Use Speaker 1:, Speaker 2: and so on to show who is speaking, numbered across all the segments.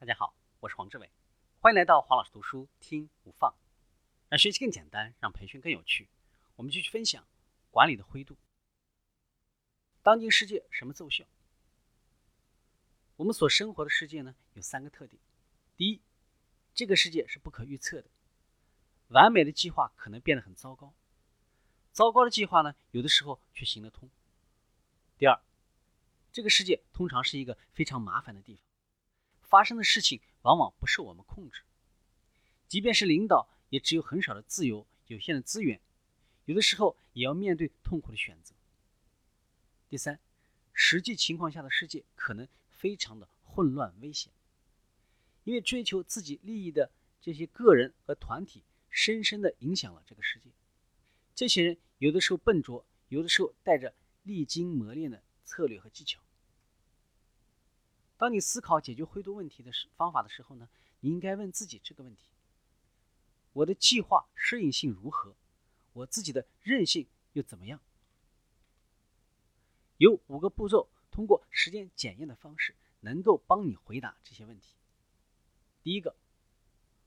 Speaker 1: 大家好，我是黄志伟，欢迎来到黄老师读书听不放，让学习更简单，让培训更有趣。我们继续分享管理的灰度。当今世界什么奏效？我们所生活的世界呢，有三个特点：第一，这个世界是不可预测的，完美的计划可能变得很糟糕，糟糕的计划呢，有的时候却行得通；第二，这个世界通常是一个非常麻烦的地方。发生的事情往往不受我们控制，即便是领导，也只有很少的自由、有限的资源，有的时候也要面对痛苦的选择。第三，实际情况下的世界可能非常的混乱危险，因为追求自己利益的这些个人和团体，深深的影响了这个世界。这些人有的时候笨拙，有的时候带着历经磨练的策略和技巧。当你思考解决灰度问题的时方法的时候呢，你应该问自己这个问题：我的计划适应性如何？我自己的韧性又怎么样？有五个步骤，通过时间检验的方式，能够帮你回答这些问题。第一个，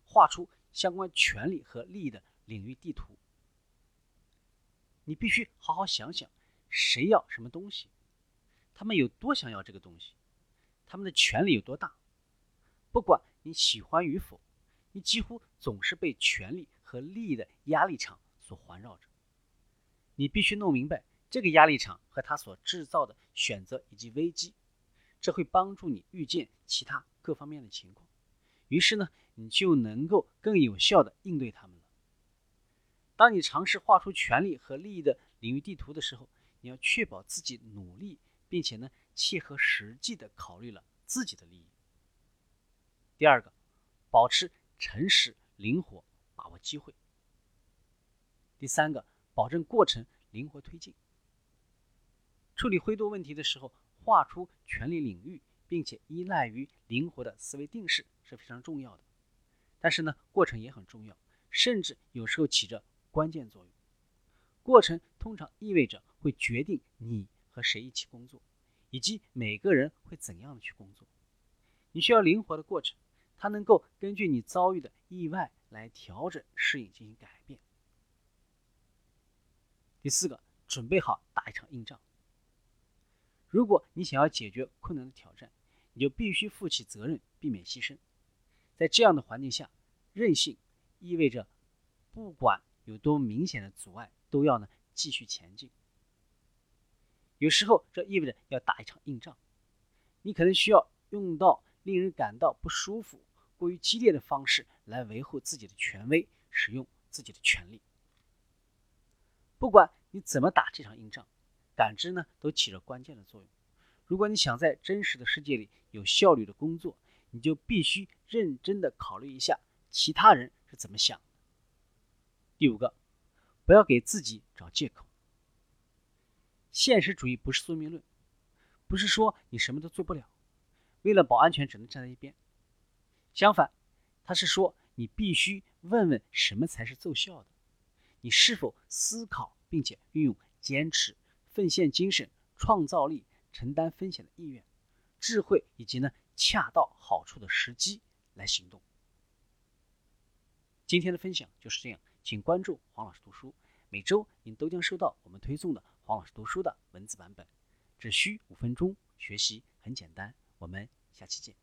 Speaker 1: 画出相关权利和利益的领域地图。你必须好好想想，谁要什么东西，他们有多想要这个东西。他们的权力有多大？不管你喜欢与否，你几乎总是被权力和利益的压力场所环绕着。你必须弄明白这个压力场和它所制造的选择以及危机，这会帮助你预见其他各方面的情况。于是呢，你就能够更有效的应对他们了。当你尝试画出权力和利益的领域地图的时候，你要确保自己努力，并且呢。切合实际的考虑了自己的利益。第二个，保持诚实、灵活，把握机会。第三个，保证过程灵活推进。处理灰度问题的时候，画出权力领域，并且依赖于灵活的思维定式是非常重要的。但是呢，过程也很重要，甚至有时候起着关键作用。过程通常意味着会决定你和谁一起工作。以及每个人会怎样的去工作，你需要灵活的过程，它能够根据你遭遇的意外来调整、适应、进行改变。第四个，准备好打一场硬仗。如果你想要解决困难的挑战，你就必须负起责任，避免牺牲。在这样的环境下，韧性意味着不管有多明显的阻碍，都要呢继续前进。有时候，这意味着要打一场硬仗，你可能需要用到令人感到不舒服、过于激烈的方式来维护自己的权威，使用自己的权利。不管你怎么打这场硬仗，感知呢都起着关键的作用。如果你想在真实的世界里有效率的工作，你就必须认真的考虑一下其他人是怎么想的。第五个，不要给自己找借口。现实主义不是宿命论，不是说你什么都做不了，为了保安全只能站在一边。相反，它是说你必须问问什么才是奏效的，你是否思考并且运用坚持、奉献精神、创造力、承担风险的意愿、智慧以及呢恰到好处的时机来行动。今天的分享就是这样，请关注黄老师读书，每周您都将收到我们推送的。黄老师读书的文字版本，只需五分钟，学习很简单。我们下期见。